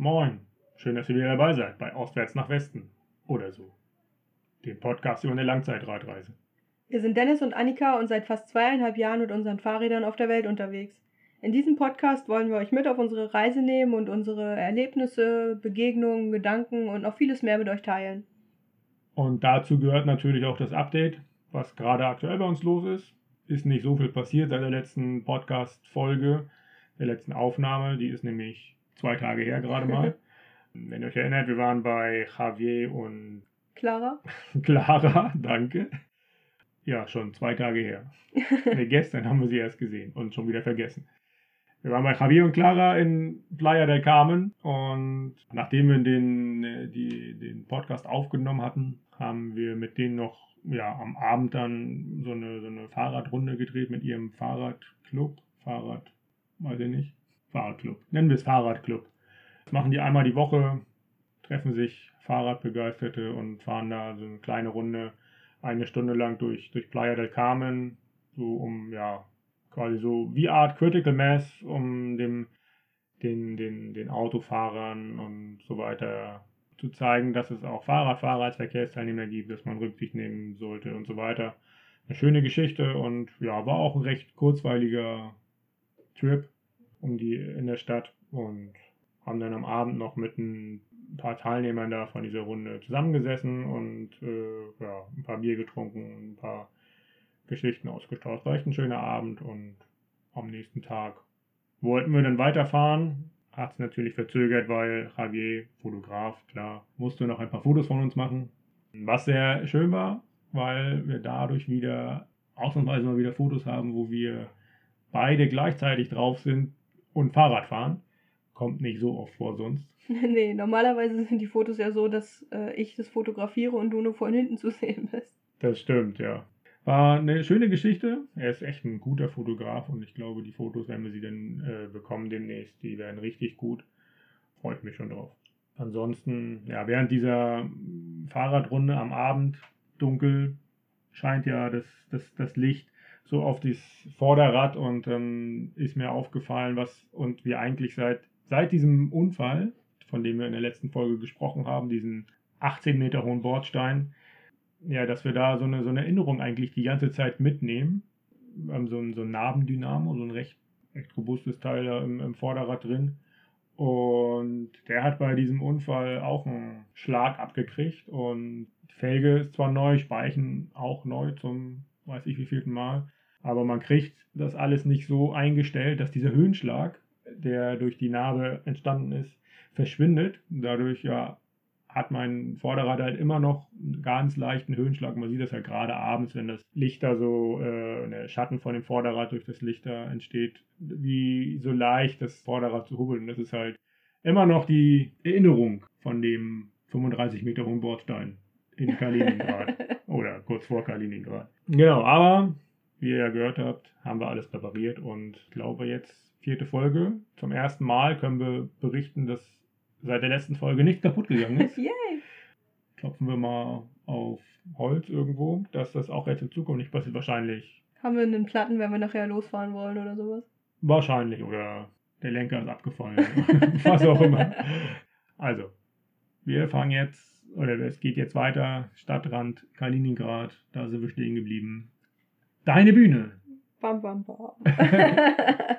Moin, schön, dass ihr wieder dabei seid bei Ostwärts nach Westen oder so. Dem Podcast über eine Langzeitradreise. Wir sind Dennis und Annika und seit fast zweieinhalb Jahren mit unseren Fahrrädern auf der Welt unterwegs. In diesem Podcast wollen wir euch mit auf unsere Reise nehmen und unsere Erlebnisse, Begegnungen, Gedanken und noch vieles mehr mit euch teilen. Und dazu gehört natürlich auch das Update, was gerade aktuell bei uns los ist. Ist nicht so viel passiert seit der letzten Podcast-Folge, der letzten Aufnahme. Die ist nämlich zwei Tage her gerade mal. Wenn ihr euch erinnert, wir waren bei Javier und Clara. Clara, danke. Ja, schon zwei Tage her. nee, gestern haben wir sie erst gesehen und schon wieder vergessen. Wir waren bei Javier und Clara in Playa del Carmen und nachdem wir den, äh, die, den Podcast aufgenommen hatten, haben wir mit denen noch ja, am Abend dann so eine, so eine Fahrradrunde gedreht mit ihrem Fahrradclub. Fahrrad, weiß ich nicht. Fahrradclub. Nennen wir es Fahrradclub. Das machen die einmal die Woche, treffen sich Fahrradbegeisterte und fahren da so eine kleine Runde eine Stunde lang durch, durch Playa del Carmen, so um, ja, quasi so wie Art Critical Mass, um dem, den, den, den Autofahrern und so weiter zu zeigen, dass es auch Fahrradfahrer als Verkehrsteilnehmer gibt, dass man Rücksicht nehmen sollte und so weiter. Eine schöne Geschichte und ja, war auch ein recht kurzweiliger Trip um die in der Stadt und haben dann am Abend noch mit ein paar Teilnehmern da von dieser Runde zusammengesessen und äh, ja, ein paar Bier getrunken, ein paar Geschichten ausgetauscht. War echt ein schöner Abend und am nächsten Tag wollten wir dann weiterfahren. Hat es natürlich verzögert, weil Javier, Fotograf, klar, musste noch ein paar Fotos von uns machen. Was sehr schön war, weil wir dadurch wieder ausnahmsweise mal wieder Fotos haben, wo wir beide gleichzeitig drauf sind und Fahrrad fahren. Kommt nicht so oft vor sonst. nee, normalerweise sind die Fotos ja so, dass äh, ich das fotografiere und du nur von hinten zu sehen bist. Das stimmt, ja. War eine schöne Geschichte. Er ist echt ein guter Fotograf und ich glaube, die Fotos, wenn wir sie dann äh, bekommen demnächst, die werden richtig gut. Freut mich schon drauf. Ansonsten, ja, während dieser Fahrradrunde am Abend dunkel scheint ja das, das, das Licht so auf das Vorderrad und dann ist mir aufgefallen, was und wir eigentlich seit, seit diesem Unfall, von dem wir in der letzten Folge gesprochen haben, diesen 18 Meter hohen Bordstein, ja, dass wir da so eine, so eine Erinnerung eigentlich die ganze Zeit mitnehmen. Haben so ein, so ein Nabendynamo, so ein recht, recht robustes Teil da im, im Vorderrad drin. Und der hat bei diesem Unfall auch einen Schlag abgekriegt und Felge ist zwar neu, Speichen auch neu zum weiß ich wievielten Mal. Aber man kriegt das alles nicht so eingestellt, dass dieser Höhenschlag, der durch die Narbe entstanden ist, verschwindet. Dadurch ja hat mein Vorderrad halt immer noch einen ganz leichten Höhenschlag. Man sieht das halt gerade abends, wenn das Licht da so, äh, der Schatten von dem Vorderrad durch das Licht da entsteht, wie so leicht das Vorderrad zu hubbeln. Das ist halt immer noch die Erinnerung von dem 35 Meter hohen Bordstein in Kaliningrad oder kurz vor Kaliningrad. Genau, aber wie ihr ja gehört habt, haben wir alles präpariert und ich glaube jetzt vierte Folge. Zum ersten Mal können wir berichten, dass seit der letzten Folge nichts kaputt gegangen ist. Yay! Klopfen wir mal auf Holz irgendwo, dass das auch jetzt in Zukunft nicht passiert. Wahrscheinlich. Haben wir einen Platten, wenn wir nachher losfahren wollen oder sowas? Wahrscheinlich oder der Lenker ist abgefallen. Was auch immer. Also, wir fangen jetzt, oder es geht jetzt weiter, Stadtrand Kaliningrad, da sind wir stehen geblieben. Deine Bühne. Bam, bam, bam.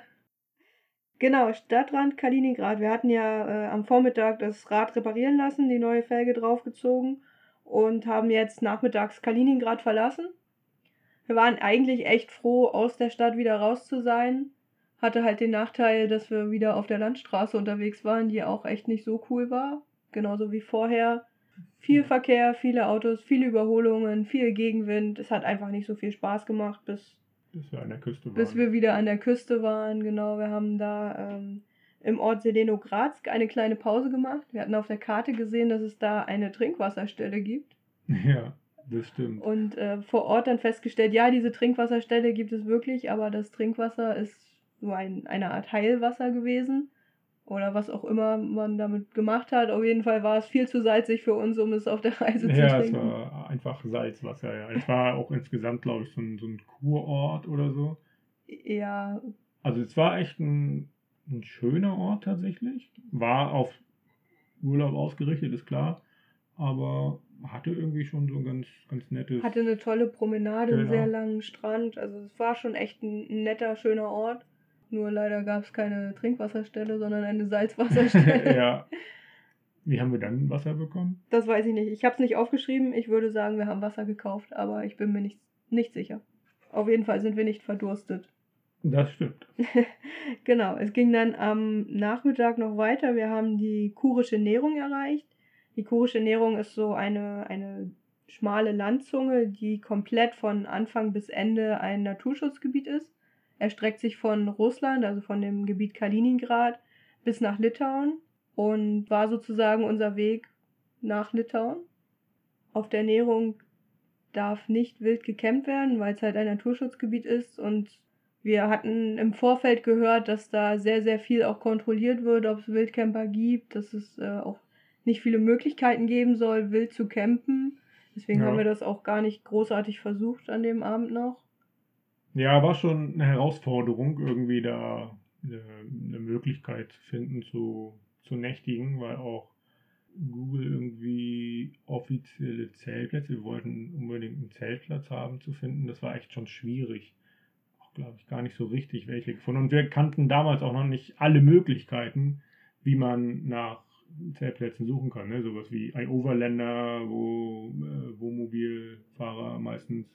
genau, Stadtrand Kaliningrad. Wir hatten ja äh, am Vormittag das Rad reparieren lassen, die neue Felge draufgezogen und haben jetzt nachmittags Kaliningrad verlassen. Wir waren eigentlich echt froh, aus der Stadt wieder raus zu sein. Hatte halt den Nachteil, dass wir wieder auf der Landstraße unterwegs waren, die auch echt nicht so cool war. Genauso wie vorher. Viel Verkehr, viele Autos, viele Überholungen, viel Gegenwind. Es hat einfach nicht so viel Spaß gemacht, bis, bis wir an der Küste waren. Bis wir wieder an der Küste waren, genau. Wir haben da ähm, im Ort Selenogradsk eine kleine Pause gemacht. Wir hatten auf der Karte gesehen, dass es da eine Trinkwasserstelle gibt. Ja, das stimmt. Und äh, vor Ort dann festgestellt, ja, diese Trinkwasserstelle gibt es wirklich, aber das Trinkwasser ist so ein, eine Art Heilwasser gewesen oder was auch immer man damit gemacht hat. Auf jeden Fall war es viel zu salzig für uns, um es auf der Reise ja, zu Ja, es trinken. war einfach Salzwasser, ja. Es war auch insgesamt, glaube ich, so ein, so ein Kurort oder so. Ja, Also es war echt ein, ein schöner Ort tatsächlich. War auf Urlaub ausgerichtet, ist klar. Aber hatte irgendwie schon so ein ganz, ganz nettes. Hatte eine tolle Promenade, einen Genau. sehr langen Strand. Also es war schon echt ein netter, schöner Ort. Nur leider gab es keine Trinkwasserstelle, sondern eine Salzwasserstelle. ja. Wie haben wir dann Wasser bekommen? Das weiß ich nicht. Ich habe es nicht aufgeschrieben. Ich würde sagen, wir haben Wasser gekauft, aber ich bin mir nicht, nicht sicher. Auf jeden Fall sind wir nicht verdurstet. Das stimmt. Genau, es ging dann am Nachmittag noch weiter. Wir haben die kurische Nährung erreicht. Die kurische Nährung ist so eine, eine schmale Landzunge, die komplett von Anfang bis Ende ein Naturschutzgebiet ist. Erstreckt sich von Russland, also von dem Gebiet Kaliningrad, bis nach Litauen und war sozusagen unser Weg nach Litauen. Auf der Nährung darf nicht wild gekämmt werden, weil es halt ein Naturschutzgebiet ist und wir hatten im Vorfeld gehört, dass da sehr, sehr viel auch kontrolliert wird, ob es Wildcamper gibt, dass es äh, auch nicht viele Möglichkeiten geben soll, wild zu campen. Deswegen Ja. haben wir das auch gar nicht großartig versucht an dem Abend noch. Ja, war schon eine Herausforderung, irgendwie da eine, eine Möglichkeit zu finden, zu, zu nächtigen, weil auch Google irgendwie offizielle Zeltplätze, wir wollten unbedingt einen Zeltplatz haben, zu finden. Das war echt schon schwierig. Auch, glaube ich, gar nicht so richtig welche gefunden. Und wir kannten damals auch noch nicht alle Möglichkeiten, wie man nach Zeltplätzen suchen kann. Ne? Sowas wie ein Overlander, wo äh, Wohnmobilfahrer meistens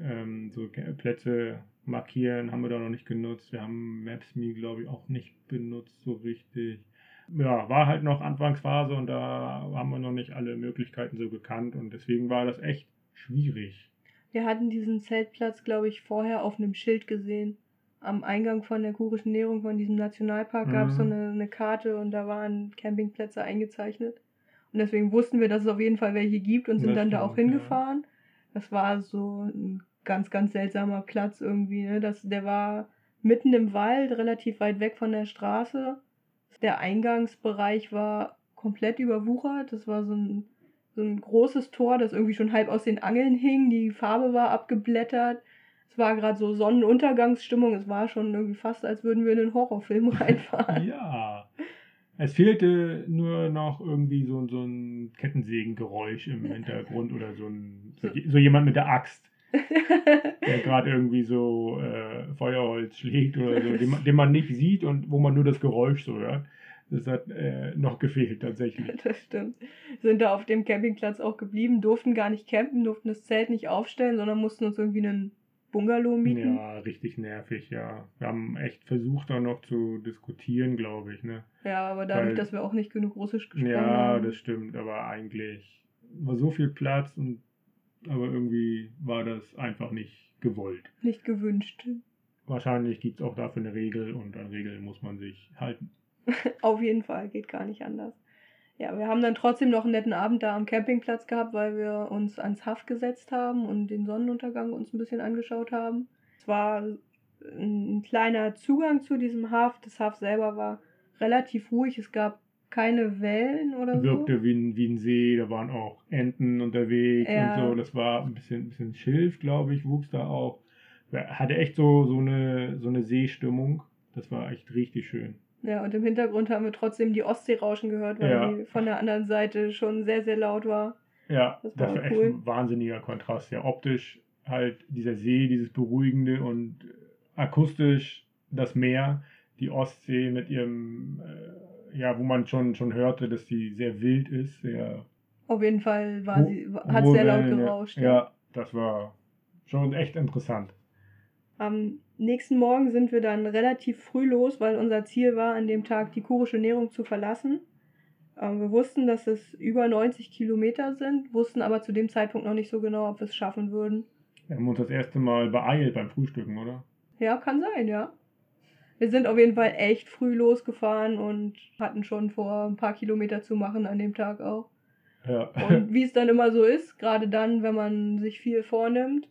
ähm, so Plätze markieren, haben wir da noch nicht genutzt. Wir haben Maps.me, glaube ich, auch nicht benutzt so richtig. Ja, war halt noch Anfangsphase und da haben wir noch nicht alle Möglichkeiten so gekannt und deswegen war das echt schwierig. Wir hatten diesen Zeltplatz, glaube ich, vorher auf einem Schild gesehen. Am Eingang von der kurischen Nährung von diesem Nationalpark gab es so Mhm. eine, eine Karte und da waren Campingplätze eingezeichnet. Und deswegen wussten wir, dass es auf jeden Fall welche gibt und sind Das dann da auch stimmt, ja. Das war so ein ganz, ganz seltsamer Platz irgendwie. Ne? Das, der war mitten im Wald, relativ weit weg von der Straße. Der Eingangsbereich war komplett überwuchert. Das war so ein, so ein großes Tor, das irgendwie schon halb aus den Angeln hing. Die Farbe war abgeblättert. Es war gerade so Sonnenuntergangsstimmung. Es war schon irgendwie fast, als würden wir in einen Horrorfilm reinfahren. Ja. Es fehlte nur noch irgendwie so, so ein Kettensägengeräusch im Hintergrund oder so, ein, so, jemand mit der Axt, der gerade irgendwie so äh, Feuerholz schlägt oder so, den man, den man nicht sieht und wo man nur das Geräusch so hört. Das hat äh, noch gefehlt tatsächlich. Das stimmt. Sind da auf dem Campingplatz auch geblieben, durften gar nicht campen, durften das Zelt nicht aufstellen, sondern mussten uns irgendwie einen Bungalow mieten. Ja, richtig nervig, ja. Wir haben echt versucht, da noch zu diskutieren, glaube ich, ne? Ja, aber dadurch, Weil- dass wir auch nicht genug Russisch gesprochen Ja, haben. das stimmt, aber eigentlich war so viel Platz und aber irgendwie war das einfach nicht gewollt. Nicht gewünscht. Wahrscheinlich gibt es auch dafür eine Regel und an Regeln muss man sich halten. Auf jeden Fall, geht gar nicht anders. Ja, wir haben dann trotzdem noch einen netten Abend da am Campingplatz gehabt, weil wir uns ans Haff gesetzt haben und den Sonnenuntergang uns ein bisschen angeschaut haben. Es war ein kleiner Zugang zu diesem Haff. Das Haff selber war relativ ruhig. Es gab keine Wellen oder so. Wirkte wie ein, wie ein See, da waren auch Enten unterwegs Ja. und so. Das war ein bisschen, ein bisschen Schilf, glaube ich, wuchs da auch. Hatte echt so, so, eine, so eine Seestimmung. Das war echt richtig schön. Ja, und im Hintergrund haben wir trotzdem die Ostsee rauschen gehört, weil Ja. die von der anderen Seite schon sehr, sehr laut war. Ja, Das das war war echt cool. ein wahnsinniger Kontrast. Ja, optisch halt dieser See, dieses Beruhigende und akustisch das Meer, die Ostsee mit ihrem, äh, ja, wo man schon, schon hörte, dass sie sehr wild ist, sehr Auf jeden Fall war Ru- sie, hat sehr laut gerauscht. Ja, das war schon echt interessant. Am nächsten Morgen sind wir dann relativ früh los, weil unser Ziel war, an dem Tag die kurische Nährung zu verlassen. Ähm, wir wussten, dass es über 90 Kilometer sind, wussten aber zu dem Zeitpunkt noch nicht so genau, ob wir es schaffen würden. Wir haben uns das erste Mal beeilt beim Frühstücken, oder? Ja, kann sein, ja. Wir sind auf jeden Fall echt früh losgefahren und hatten schon vor, ein paar Kilometer zu machen an dem Tag auch. Ja. Und wie es dann immer so ist, gerade dann, wenn man sich viel vornimmt,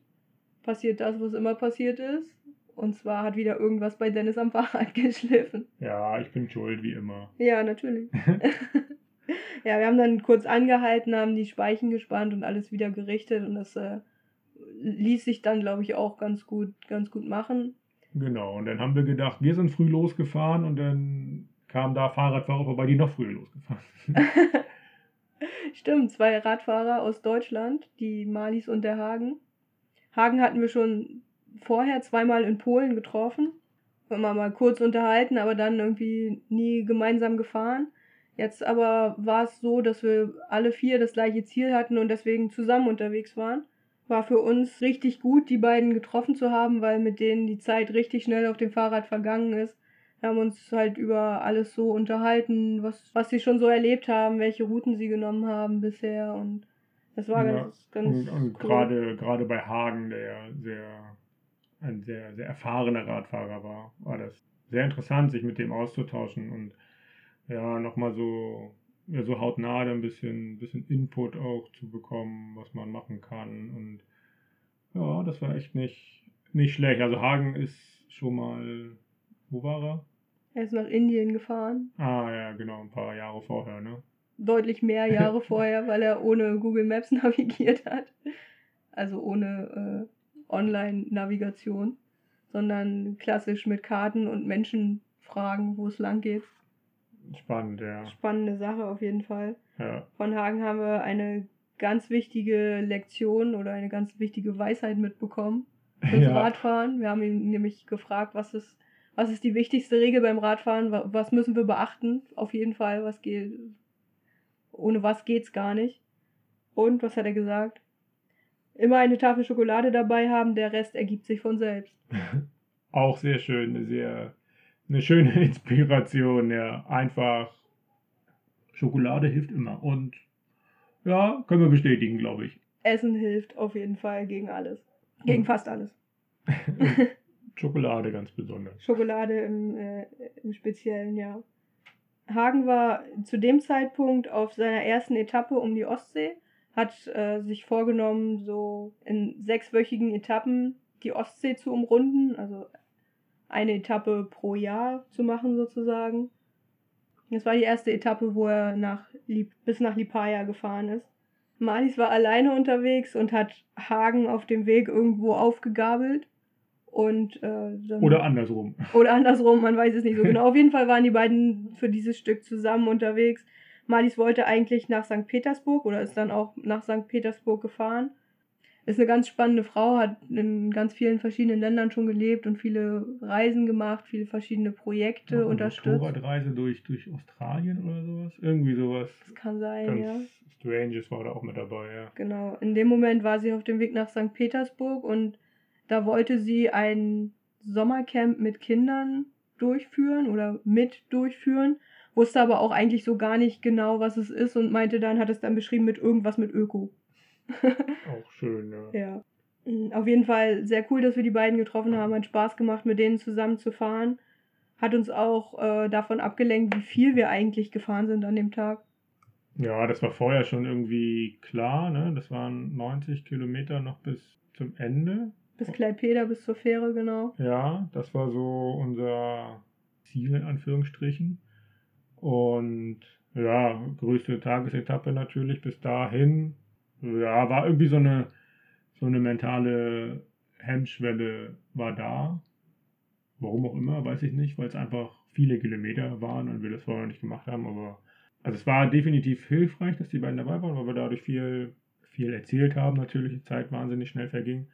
passiert das, was immer passiert ist. Und zwar hat wieder irgendwas bei Dennis am Fahrrad geschliffen. ja, ich bin schuld, wie immer. Ja, natürlich. ja, wir haben dann kurz angehalten, haben die Speichen gespannt und alles wieder gerichtet und das äh, ließ sich dann, glaube ich, auch ganz gut, ganz gut machen. Genau, und dann haben wir gedacht, wir sind früh losgefahren und dann kamen da Fahrradfahrer vorbei, die noch früher losgefahren sind. Stimmt, zwei Radfahrer aus Deutschland, die Malis und der Hagen. Hagen hatten wir schon vorher zweimal in Polen getroffen. Immer mal kurz unterhalten, aber dann irgendwie nie gemeinsam gefahren. Jetzt aber war es so, dass wir alle vier das gleiche Ziel hatten und deswegen zusammen unterwegs waren. War für uns richtig gut, die beiden getroffen zu haben, weil mit denen die Zeit richtig schnell auf dem Fahrrad vergangen ist. Wir haben uns halt über alles so unterhalten, was, was sie schon so erlebt haben, welche Routen sie genommen haben bisher und das war Ja, ganz, ganz Und, und cool. gerade, gerade bei Hagen, der ja sehr, ein sehr, sehr erfahrener Radfahrer war, war das sehr interessant, sich mit dem auszutauschen und ja, nochmal so, ja, so hautnah ein bisschen, bisschen Input auch zu bekommen, was man machen kann. Und ja, das war echt nicht, nicht schlecht. Also Hagen ist schon mal, wo war er? Er ist nach Indien gefahren. Ah ja, genau, ein paar Jahre vorher, ne? Deutlich mehr Jahre vorher, weil er ohne Google Maps navigiert hat. Also ohne äh, Online-Navigation, sondern klassisch mit Karten und Menschen fragen, wo es lang geht. Spannend, ja. Spannende Sache auf jeden Fall. ja. Von Hagen haben wir eine ganz wichtige Lektion oder eine ganz wichtige Weisheit mitbekommen fürs Ja. Radfahren. Wir haben ihn nämlich gefragt, was ist, was ist die wichtigste Regel beim Radfahren, wa- was müssen wir beachten, auf jeden Fall, was geht, ohne was geht's gar nicht. Und was hat er gesagt? Immer eine Tafel Schokolade dabei haben, der Rest ergibt sich von selbst. Auch sehr schön, eine sehr, eine schöne Inspiration, ja. Einfach Schokolade hilft immer. Und ja, können wir bestätigen, glaube ich. Essen hilft auf jeden Fall gegen alles. Gegen Und fast alles. Schokolade ganz besonders. Schokolade im, äh, im Speziellen, ja. Hagen war zu dem Zeitpunkt auf seiner ersten Etappe um die Ostsee, hat äh, sich vorgenommen, so in sechswöchigen Etappen die Ostsee zu umrunden, also eine Etappe pro Jahr zu machen sozusagen. Das war die erste Etappe, wo er nach, bis nach Lipaja gefahren ist. Malis war alleine unterwegs und hat Hagen auf dem Weg irgendwo aufgegabelt. Und, äh, dann, Oder andersrum. oder andersrum, man weiß es nicht so genau. Auf jeden Fall waren die beiden für dieses Stück zusammen unterwegs. Malis wollte eigentlich nach St. Petersburg oder ist dann auch nach St. Petersburg gefahren. Ist eine ganz spannende Frau, hat in ganz vielen verschiedenen Ländern schon gelebt und viele Reisen gemacht, viele verschiedene Projekte Eine unterstützt. Motorradreise durch, durch Australien oder sowas. Irgendwie sowas. Das kann sein, Ganz ja. Stranges war da auch mit dabei, ja. Genau. In dem Moment war sie auf dem Weg nach St. Petersburg und da wollte sie ein Sommercamp mit Kindern durchführen oder mit durchführen, wusste aber auch eigentlich so gar nicht genau, was es ist und meinte dann, hat es dann beschrieben mit irgendwas mit Öko. Auch schön, ja. Ja. Mhm, Auf jeden Fall sehr cool, dass wir die beiden getroffen haben. Hat Spaß gemacht, mit denen zusammen zu fahren. Hat uns auch äh, davon abgelenkt, wie viel wir eigentlich gefahren sind an dem Tag. Ja, das war vorher schon irgendwie klar, ne? Das waren 90 Kilometer noch bis zum Ende. Bis Klaipeda, bis zur Fähre, genau. Ja, das war so unser Ziel in Anführungsstrichen. Und ja, größte Tagesetappe natürlich bis dahin. Ja, war irgendwie so eine, so eine mentale Hemmschwelle war da. Warum auch immer, weiß ich nicht, weil es einfach viele Kilometer waren und wir das vorher nicht gemacht haben. Aber also es war definitiv hilfreich, dass die beiden dabei waren, weil wir dadurch viel, viel erzählt haben. Natürlich, die Zeit wahnsinnig schnell verging.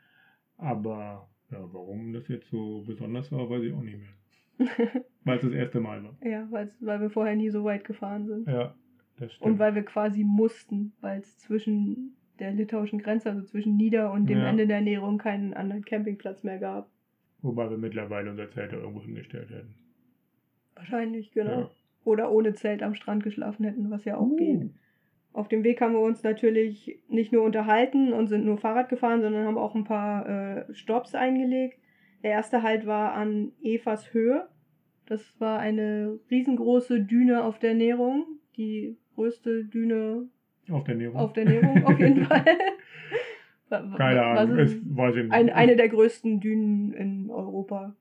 Aber ja, warum das jetzt so besonders war, weiß ich auch nicht mehr. Weil es das erste Mal war. Ja, weil wir vorher nie so weit gefahren sind. Ja, das stimmt. Und weil wir quasi mussten, weil es zwischen der litauischen Grenze, also zwischen Nieder- und dem Ja. Ende der Ernährung, keinen anderen Campingplatz mehr gab. Wobei wir mittlerweile unser Zelt da irgendwo hingestellt hätten. Wahrscheinlich, genau. Ja. Oder ohne Zelt am Strand geschlafen hätten, was ja auch Uh. geht. Auf dem Weg haben wir uns natürlich nicht nur unterhalten und sind nur Fahrrad gefahren, sondern haben auch ein paar äh, Stops eingelegt. Der erste Halt war an Evas Höhe. Das war eine riesengroße Düne auf der Nährung. Die größte Düne Auf der Ernährung. auf der Nährung, auf jeden Fall. Keine Ahnung, es weiß ich nicht. ein, eine der größten Dünen in Europa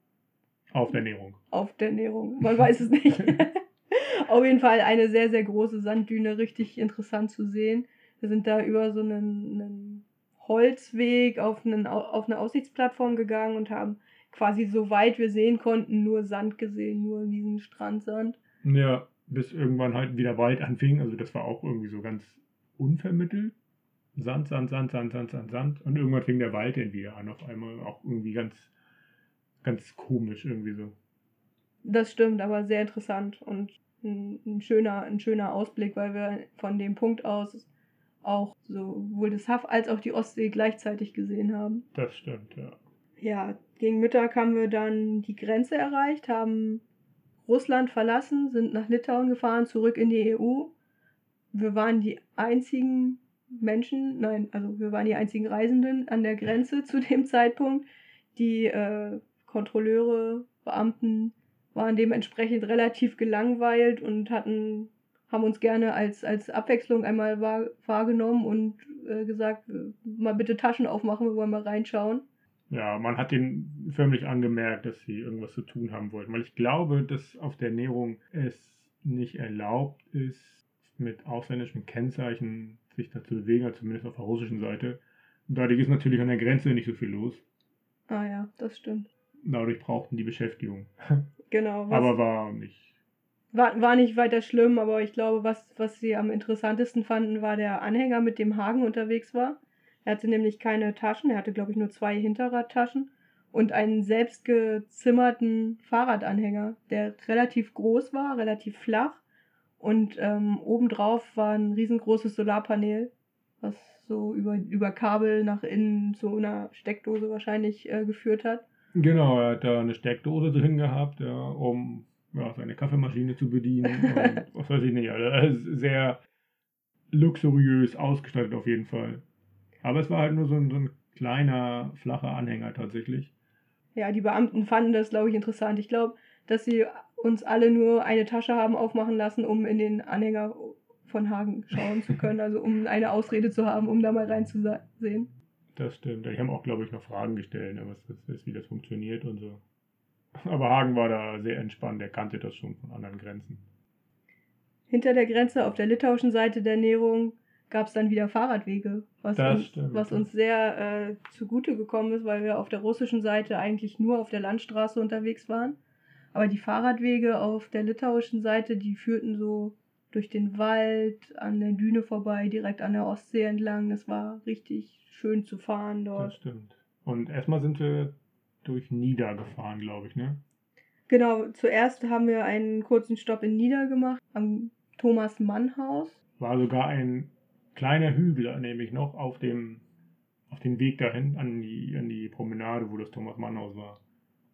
Auf der Ernährung. auf der Ernährung. Man weiß es nicht. auf jeden Fall eine sehr, sehr große Sanddüne, richtig interessant zu sehen. Wir sind da über so einen, einen Holzweg auf, einen, Au- auf eine Aussichtsplattform gegangen und haben quasi so weit wir sehen konnten nur Sand gesehen, nur diesen Strandsand. Ja, bis irgendwann halt wieder Wald anfing. Also das war auch irgendwie so ganz unvermittelt. Sand, Sand, Sand, Sand, Sand, Sand, Sand. Und irgendwann fing der Wald dann wieder an. Auf einmal auch irgendwie ganz, ganz komisch irgendwie so. Das stimmt, aber sehr interessant und ein, ein, schöner, ein schöner Ausblick, weil wir von dem Punkt aus auch sowohl das Haff als auch die Ostsee gleichzeitig gesehen haben. Das stimmt, ja. Ja, gegen Mittag haben wir dann die Grenze erreicht, haben Russland verlassen, sind nach Litauen gefahren, zurück in die EU. Wir waren die einzigen Menschen, nein, also wir waren die einzigen Reisenden an der Grenze zu dem Zeitpunkt. Die äh, Kontrolleure, Beamten waren dementsprechend relativ gelangweilt und hatten, haben uns gerne als, als Abwechslung einmal wahr, wahrgenommen und äh, gesagt, äh, mal bitte Taschen aufmachen, wir wollen mal reinschauen. Ja, man hat ihnen förmlich angemerkt, dass sie irgendwas zu tun haben wollten, weil ich glaube, dass auf der Ernährung es nicht erlaubt ist, mit ausländischen Kennzeichen sich da zu bewegen, also zumindest auf der russischen Seite. Dadurch ist natürlich an der Grenze nicht so viel los. Ah ja, das stimmt. Dadurch brauchten die Beschäftigung. Genau. aber war nicht. War, war nicht weiter schlimm, aber ich glaube, was, was sie am interessantesten fanden, war der Anhänger, mit dem Hagen unterwegs war. Er hatte nämlich keine Taschen, er hatte, glaube ich, nur zwei Hinterradtaschen und einen selbstgezimmerten Fahrradanhänger, der relativ groß war, relativ flach und ähm, obendrauf war ein riesengroßes Solarpanel, was so über, über Kabel nach innen zu einer Steckdose wahrscheinlich äh, geführt hat. Genau, er hat da eine Steckdose drin gehabt, ja, um ja, seine Kaffeemaschine zu bedienen. und was weiß ich nicht, also sehr luxuriös ausgestattet auf jeden Fall. Aber es war halt nur so ein, so ein kleiner, flacher Anhänger tatsächlich. Ja, die Beamten fanden das, glaube ich, interessant. Ich glaube, dass sie uns alle nur eine Tasche haben aufmachen lassen, um in den Anhänger von Hagen schauen zu können, also um eine Ausrede zu haben, um da mal reinzusehen. Das stimmt. Die haben auch, glaube ich, noch Fragen gestellt, ne, was das ist, wie das funktioniert und so. Aber Hagen war da sehr entspannt, er kannte das schon von anderen Grenzen. Hinter der Grenze auf der litauischen Seite der Näherung gab es dann wieder Fahrradwege, was, uns, stimmt, was uns sehr äh, zugute gekommen ist, weil wir auf der russischen Seite eigentlich nur auf der Landstraße unterwegs waren. Aber die Fahrradwege auf der litauischen Seite, die führten so durch den Wald, an der Düne vorbei, direkt an der Ostsee entlang. Das war richtig schön zu fahren dort. Das stimmt. Und erstmal sind wir durch Nieder gefahren, glaube ich, ne? Genau, zuerst haben wir einen kurzen Stopp in Nieder gemacht, am Thomas Mann Haus. War sogar ein kleiner Hügel, nämlich noch auf dem, auf dem Weg dahin, an die, an die Promenade, wo das Thomas Mann Haus war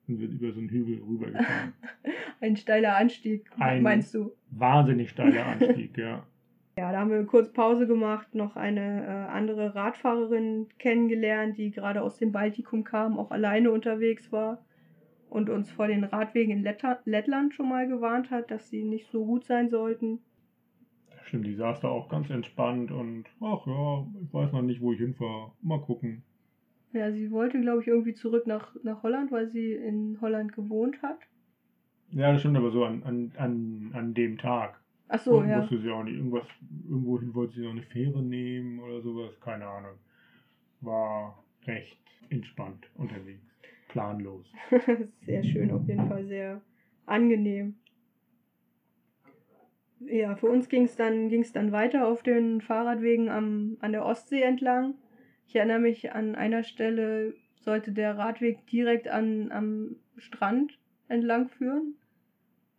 und wird über so einen Hügel rübergefahren. Ein steiler Anstieg, Ein meinst du? Wahnsinnig steiler Anstieg, ja. Ja, da haben wir kurz Pause gemacht, noch eine äh, andere Radfahrerin kennengelernt, die gerade aus dem Baltikum kam, auch alleine unterwegs war und uns vor den Radwegen in Lettland schon mal gewarnt hat, dass sie nicht so gut sein sollten. Stimmt, die saß da auch ganz entspannt und ach ja, ich weiß noch nicht, wo ich hinfahre. Mal gucken. Ja, sie wollte, glaube ich, irgendwie zurück nach, nach Holland, weil sie in Holland gewohnt hat. Ja, das stimmt aber so an, an, an, an dem Tag. Ach so, Und ja. Wusste sie auch nicht. Irgendwas, irgendwohin wollte sie noch eine Fähre nehmen oder sowas. Keine Ahnung. War recht entspannt unterwegs. Planlos. sehr schön, auf jeden Fall sehr angenehm. Ja, für uns ging es dann, ging's dann weiter auf den Fahrradwegen am, an der Ostsee entlang. Ich erinnere mich an einer Stelle, sollte der Radweg direkt an, am Strand entlang führen.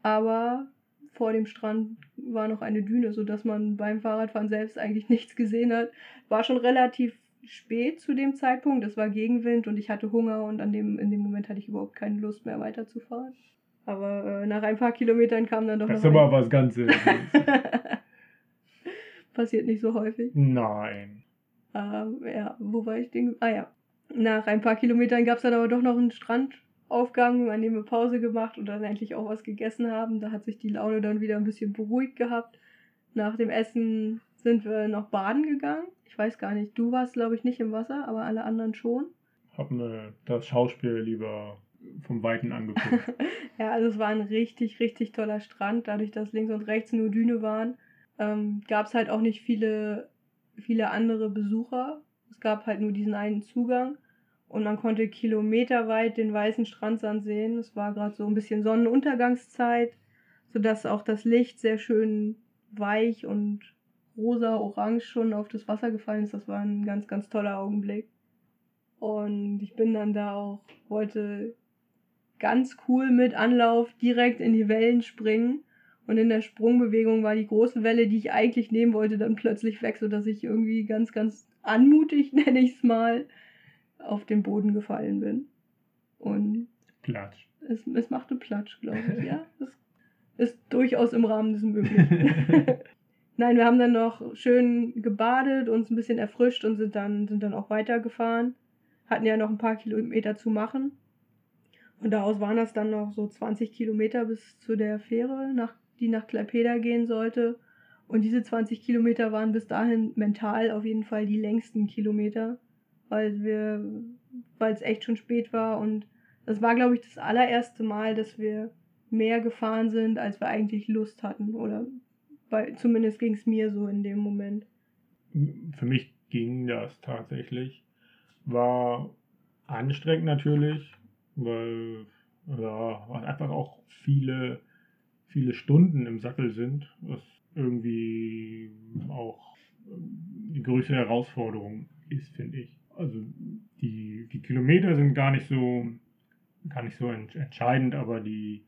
Aber vor dem Strand war noch eine Düne, sodass man beim Fahrradfahren selbst eigentlich nichts gesehen hat. War schon relativ spät zu dem Zeitpunkt. Es war Gegenwind und ich hatte Hunger und an dem, in dem Moment hatte ich überhaupt keine Lust mehr weiterzufahren. Aber äh, nach ein paar Kilometern kam dann doch Das ist noch ein- aber was ganz. Passiert nicht so häufig. Nein. Ähm, ja, wo war ich denn? Ah ja. Nach ein paar Kilometern gab es dann aber doch noch einen Strandaufgang, an dem wir Pause gemacht und dann endlich auch was gegessen haben. Da hat sich die Laune dann wieder ein bisschen beruhigt gehabt. Nach dem Essen sind wir noch baden gegangen. Ich weiß gar nicht, du warst glaube ich nicht im Wasser, aber alle anderen schon. Hab mir das Schauspiel lieber vom Weiten angeguckt. Ja, also es war ein richtig, richtig toller Strand. Dadurch, dass links und rechts nur Düne waren, ähm, gab es halt auch nicht viele, viele andere Besucher. Es gab halt nur diesen einen Zugang und man konnte kilometerweit den weißen Strandsand sehen. Es war gerade so ein bisschen Sonnenuntergangszeit. sodass auch das Licht sehr schön weich und rosa-orange schon auf das Wasser gefallen ist. Das war ein ganz, ganz toller Augenblick. Und ich bin dann da auch, wollte ganz cool mit Anlauf direkt in die Wellen springen. Und in der Sprungbewegung war die große Welle, die ich eigentlich nehmen wollte, dann plötzlich weg, sodass ich irgendwie ganz, ganz anmutig, nenne ich es mal, auf den Boden gefallen bin. Und Platsch. Es, es machte Platsch, glaube ich. Ja, das ist durchaus im Rahmen des Möglichen. Nein, wir haben dann noch schön gebadet, uns ein bisschen erfrischt und sind dann, sind dann auch weitergefahren. Hatten ja noch ein paar Kilometer zu machen. Und daraus waren das dann noch so 20 Kilometer bis zu der Fähre, nach, die nach Klaipeda gehen sollte. Und diese 20 Kilometer waren bis dahin mental auf jeden Fall die längsten Kilometer, weil wir, weil es echt schon spät war und das war, glaube ich, das allererste Mal, dass wir mehr gefahren sind, als wir eigentlich Lust hatten. Oder weil, zumindest ging es mir so in dem Moment. Für mich ging das tatsächlich. War anstrengend natürlich, weil ja, einfach auch viele, viele Stunden im Sattel sind, was irgendwie auch die größte Herausforderung ist, finde ich. Also die, die Kilometer sind gar nicht so gar nicht so entscheidend, aber die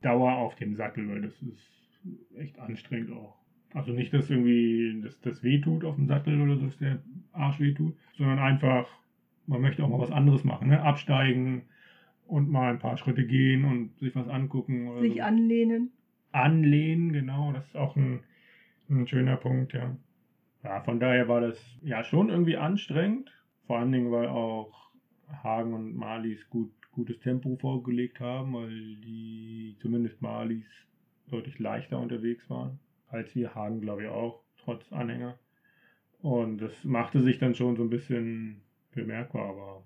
Dauer auf dem Sattel, weil das ist echt anstrengend auch. Also nicht, dass irgendwie das, das wehtut auf dem Sattel oder so, dass der Arsch wehtut, sondern einfach, man möchte auch mal was anderes machen, ne? absteigen und mal ein paar Schritte gehen und sich was angucken. Oder sich so. anlehnen. Anlehnen, genau, das ist auch ein, ein schöner Punkt, ja. Ja, von daher war das ja schon irgendwie anstrengend, vor allen Dingen, weil auch Hagen und Malis gut gutes Tempo vorgelegt haben, weil die zumindest Malis deutlich leichter unterwegs waren als wir Hagen, glaube ich auch, trotz Anhänger. Und das machte sich dann schon so ein bisschen bemerkbar, aber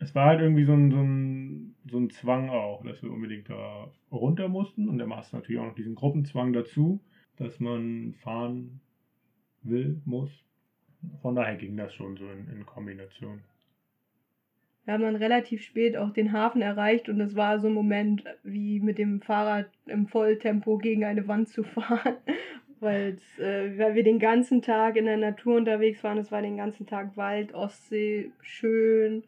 es war halt irgendwie so ein, so ein, so ein Zwang auch, dass wir unbedingt da runter mussten. Und dann machst du natürlich auch noch diesen Gruppenzwang dazu, dass man fahren will, muss. Von daher ging das schon so in, in Kombination wir haben dann relativ spät auch den Hafen erreicht und es war so ein Moment, wie mit dem Fahrrad im Volltempo gegen eine Wand zu fahren, weil äh, weil wir den ganzen Tag in der Natur unterwegs waren. Es war den ganzen Tag Wald, Ostsee, schön,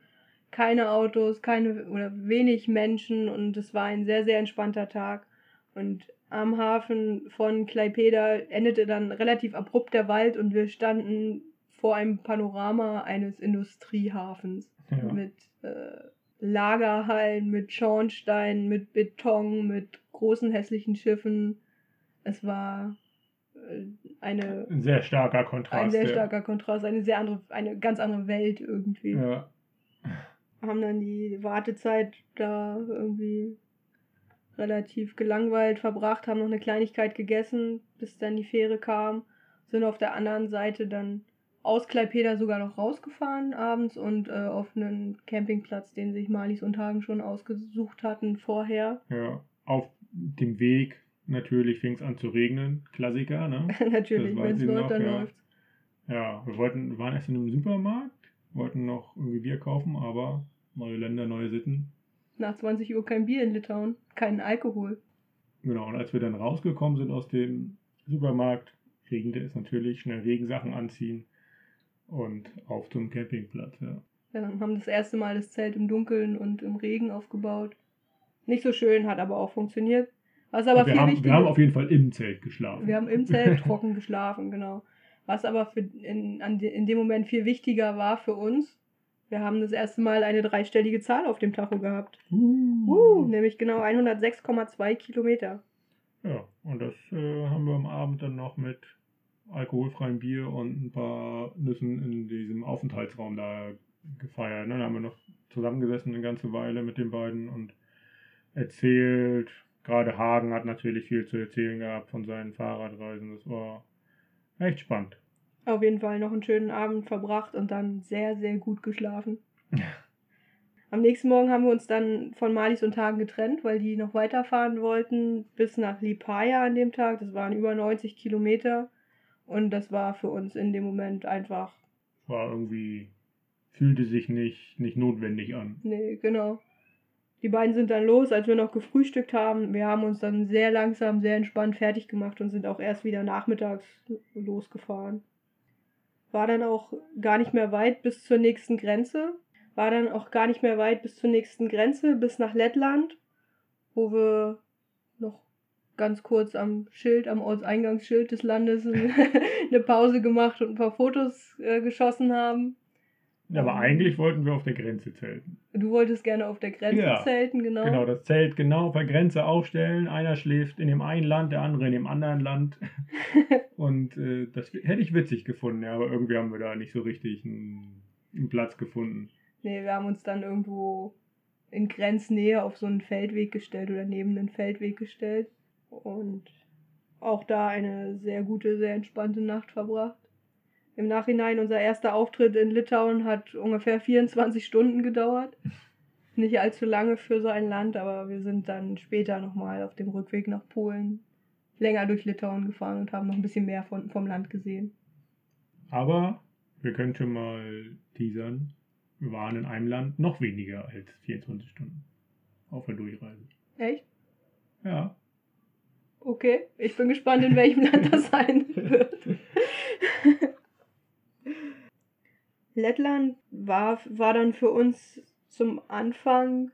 keine Autos, keine oder wenig Menschen und es war ein sehr, sehr entspannter Tag. Und am Hafen von Klaipeda endete dann relativ abrupt der Wald und wir standen vor einem Panorama eines Industriehafens ja. mit äh, Lagerhallen, mit Schornsteinen, mit Beton, mit großen hässlichen Schiffen. Es war äh, eine ein sehr starker Kontrast. Ein sehr starker Kontrast, eine sehr andere, eine ganz andere Welt irgendwie. Ja. Haben dann die Wartezeit da irgendwie relativ gelangweilt verbracht, haben noch eine Kleinigkeit gegessen, bis dann die Fähre kam, sind auf der anderen Seite dann aus Kleipeda sogar noch rausgefahren abends und äh, auf einen Campingplatz, den sich Malis und Hagen schon ausgesucht hatten vorher. Ja, auf dem Weg natürlich fing es an zu regnen. Klassiker, ne? natürlich, wenn es läuft, dann ja. läuft Ja, wir wollten, waren erst in einem Supermarkt, wollten noch irgendwie Bier kaufen, aber neue Länder, neue Sitten. Nach 20 Uhr kein Bier in Litauen, keinen Alkohol. Genau, und als wir dann rausgekommen sind aus dem Supermarkt, regnete es natürlich, schnell Regensachen anziehen und auf zum Campingplatz, ja. Wir haben das erste Mal das Zelt im Dunkeln und im Regen aufgebaut. Nicht so schön, hat aber auch funktioniert. Was aber wir, haben, wir haben auf jeden Fall im Zelt geschlafen. Wir haben im Zelt trocken geschlafen, genau. Was aber für in, an, in dem Moment viel wichtiger war für uns, wir haben das erste Mal eine dreistellige Zahl auf dem Tacho gehabt. Uh. Uh, nämlich genau 106,2 Kilometer. Ja, und das äh, haben wir am Abend dann noch mit alkoholfreiem Bier und ein paar Nüssen in diesem Aufenthaltsraum da gefeiert. Ne? Da haben wir noch zusammengesessen eine ganze Weile mit den beiden und erzählt. Gerade Hagen hat natürlich viel zu erzählen gehabt von seinen Fahrradreisen. Das war echt spannend. Auf jeden Fall noch einen schönen Abend verbracht und dann sehr, sehr gut geschlafen. Am nächsten Morgen haben wir uns dann von Malis und Hagen getrennt, weil die noch weiterfahren wollten bis nach Lipaya an dem Tag. Das waren über 90 Kilometer. Und das war für uns in dem Moment einfach. War irgendwie, fühlte sich nicht, nicht notwendig an. Nee, genau. Die beiden sind dann los, als wir noch gefrühstückt haben. Wir haben uns dann sehr langsam, sehr entspannt fertig gemacht und sind auch erst wieder nachmittags losgefahren. War dann auch gar nicht mehr weit bis zur nächsten Grenze. War dann auch gar nicht mehr weit bis zur nächsten Grenze, bis nach Lettland, wo wir noch ganz kurz am Schild, am Ortseingangsschild des Landes eine Pause gemacht und ein paar Fotos äh, geschossen haben. Ja, aber eigentlich wollten wir auf der Grenze zelten. Du wolltest gerne auf der Grenze Ja, zelten, genau. Genau, das Zelt genau auf der Grenze aufstellen. Einer schläft in dem einen Land, der andere in dem anderen Land. Und äh, das hätte ich witzig gefunden, ja, aber irgendwie haben wir da nicht so richtig einen, einen Platz gefunden. Nee, wir haben uns dann irgendwo in Grenznähe auf so einen Feldweg gestellt oder neben einen Feldweg gestellt. Und auch da eine sehr gute, sehr entspannte Nacht verbracht. Im Nachhinein, unser erster Auftritt in Litauen hat ungefähr 24 Stunden gedauert. Nicht allzu lange für so ein Land, aber wir sind dann später nochmal auf dem Rückweg nach Polen länger durch Litauen gefahren und haben noch ein bisschen mehr von, vom Land gesehen. Aber wir können schon mal teasern. Wir waren in einem Land noch weniger als 24 Stunden auf der Durchreise. Echt? Ja. Okay, ich bin gespannt, in welchem Land das sein wird. Lettland war, war dann für uns zum Anfang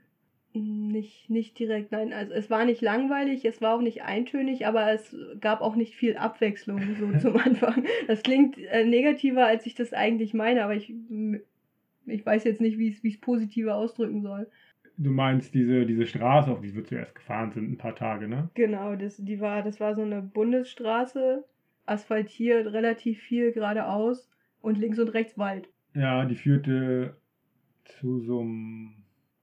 nicht, nicht direkt, nein, also es war nicht langweilig, es war auch nicht eintönig, aber es gab auch nicht viel Abwechslung so zum Anfang. Das klingt äh, negativer, als ich das eigentlich meine, aber ich, ich weiß jetzt nicht, wie ich es positiver ausdrücken soll. Du meinst diese, diese Straße, auf die wir zuerst gefahren sind, ein paar Tage, ne? Genau, das, die war, das war so eine Bundesstraße, asphaltiert, relativ viel geradeaus und links und rechts Wald. Ja, die führte zu so einem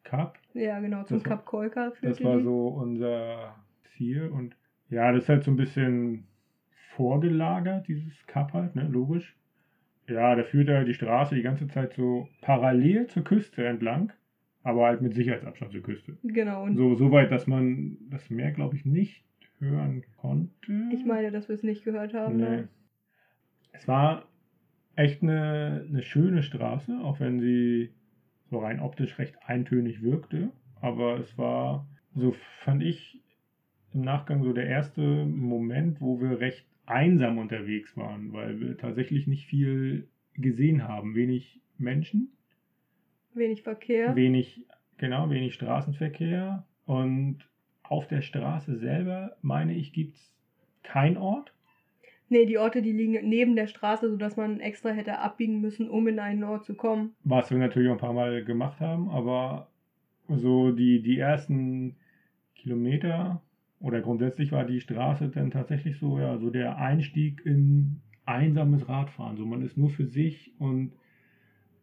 Cup. Ja, genau, zum Das Kap Kolka führte Das war die. so unser Ziel. Und ja, das ist halt so ein bisschen vorgelagert, dieses Cup halt, ne? Logisch. Ja, da führt er die Straße die ganze Zeit so parallel zur Küste entlang, aber halt mit Sicherheitsabstand zur Küste. Genau, und So, so weit, dass man das Meer, glaube ich, nicht hören konnte. ich meine, dass wir es nicht gehört haben. Nee. Ne? Es war echt eine, eine schöne Straße, auch wenn sie so rein optisch recht eintönig wirkte. Aber es war, so fand ich im Nachgang so der erste Moment, wo wir recht einsam unterwegs waren, weil wir tatsächlich nicht viel gesehen haben. Wenig Menschen, Wenig Verkehr. wenig, genau, wenig Straßenverkehr. Und auf der Straße selber, meine ich, gibt es kein Ort. Nee, die Orte, die liegen neben der Straße, sodass man extra hätte abbiegen müssen, um in einen Ort zu kommen. Was wir natürlich auch ein paar Mal gemacht haben, aber so die, die ersten Kilometer oder grundsätzlich war die Straße dann tatsächlich so, ja, so der Einstieg in einsames Radfahren. So man ist nur für sich und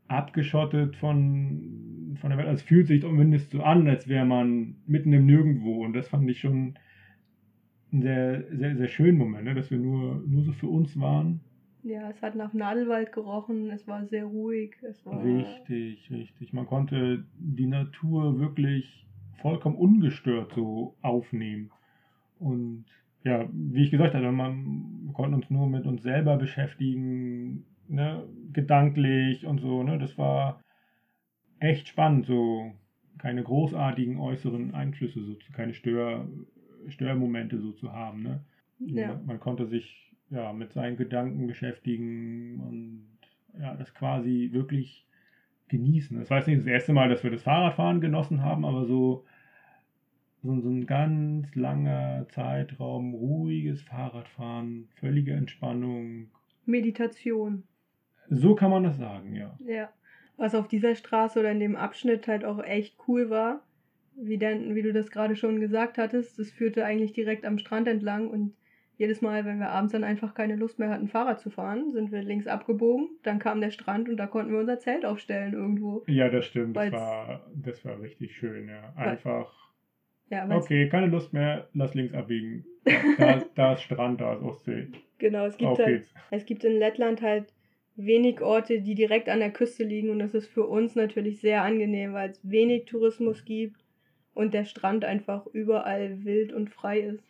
abgeschottet von, von der Welt. Also es fühlt sich zumindest so an, als wäre man mitten im Nirgendwo. Und das fand ich schon einen sehr, sehr, sehr schönen Moment, ne? dass wir nur, nur so für uns waren. Ja, es hat nach Nadelwald gerochen, es war sehr ruhig, es war. Richtig, richtig. Man konnte die Natur wirklich vollkommen ungestört so aufnehmen. Und ja, wie ich gesagt hatte, man, wir konnten uns nur mit uns selber beschäftigen, ne, gedanklich und so. Ne, das war echt spannend, so keine großartigen äußeren Einflüsse, so keine Stör, Störmomente so zu haben. Ne? Ja. Man, man konnte sich ja mit seinen Gedanken beschäftigen und ja, das quasi wirklich genießen. Das war jetzt nicht das erste Mal, dass wir das Fahrradfahren genossen haben, aber so, so, so ein ganz langer Zeitraum, ruhiges Fahrradfahren, völlige Entspannung. Meditation. So kann man das sagen, ja. Ja. Was auf dieser Straße oder in dem Abschnitt halt auch echt cool war, wie, denn, wie du das gerade schon gesagt hattest, das führte eigentlich direkt am Strand entlang und jedes Mal, wenn wir abends dann einfach keine Lust mehr hatten, Fahrrad zu fahren, sind wir links abgebogen, dann kam der Strand und da konnten wir unser Zelt aufstellen irgendwo. Ja, das stimmt. Das war, das war richtig schön, ja. Einfach, Ja, okay, keine Lust mehr, lass links abbiegen. Da, da ist Strand, da ist Ostsee. genau, es gibt Auf halt geht's. Es gibt in Lettland halt wenig Orte, die direkt an der Küste liegen und das ist für uns natürlich sehr angenehm, weil es wenig Tourismus gibt und der Strand einfach überall wild und frei ist.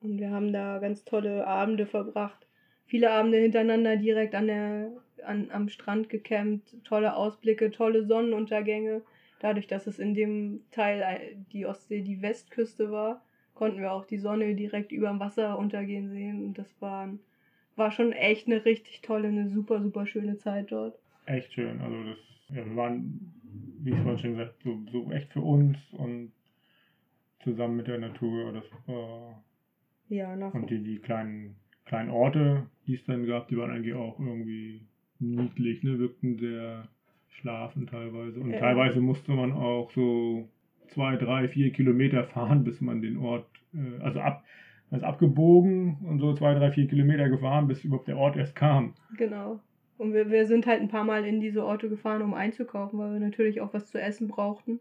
Und wir haben da ganz tolle Abende verbracht. Viele Abende hintereinander direkt an der, an, am Strand gecampt, tolle Ausblicke, tolle Sonnenuntergänge. dadurch, dass es in dem Teil äh, die Ostsee die Westküste war, konnten wir auch die Sonne direkt über dem Wasser untergehen sehen. Und das war, war schon echt eine richtig tolle, eine super, super schöne Zeit dort. Echt schön. Also das, ja, wir waren, wie ich vorhin schon gesagt, so, so echt für uns und zusammen mit der Natur. Das war ja, nach und die, die kleinen, kleinen Orte, die es dann gab, die waren eigentlich auch irgendwie niedlich, ne? wirkten sehr schlafen teilweise. Und Ja. teilweise musste man auch so zwei, drei, vier Kilometer fahren, bis man den Ort, äh, also ab, ist abgebogen und so zwei, drei, vier Kilometer gefahren, bis überhaupt der Ort erst kam. Genau. Und wir, wir sind halt ein paar Mal in diese Orte gefahren, um einzukaufen, weil wir natürlich auch was zu essen brauchten.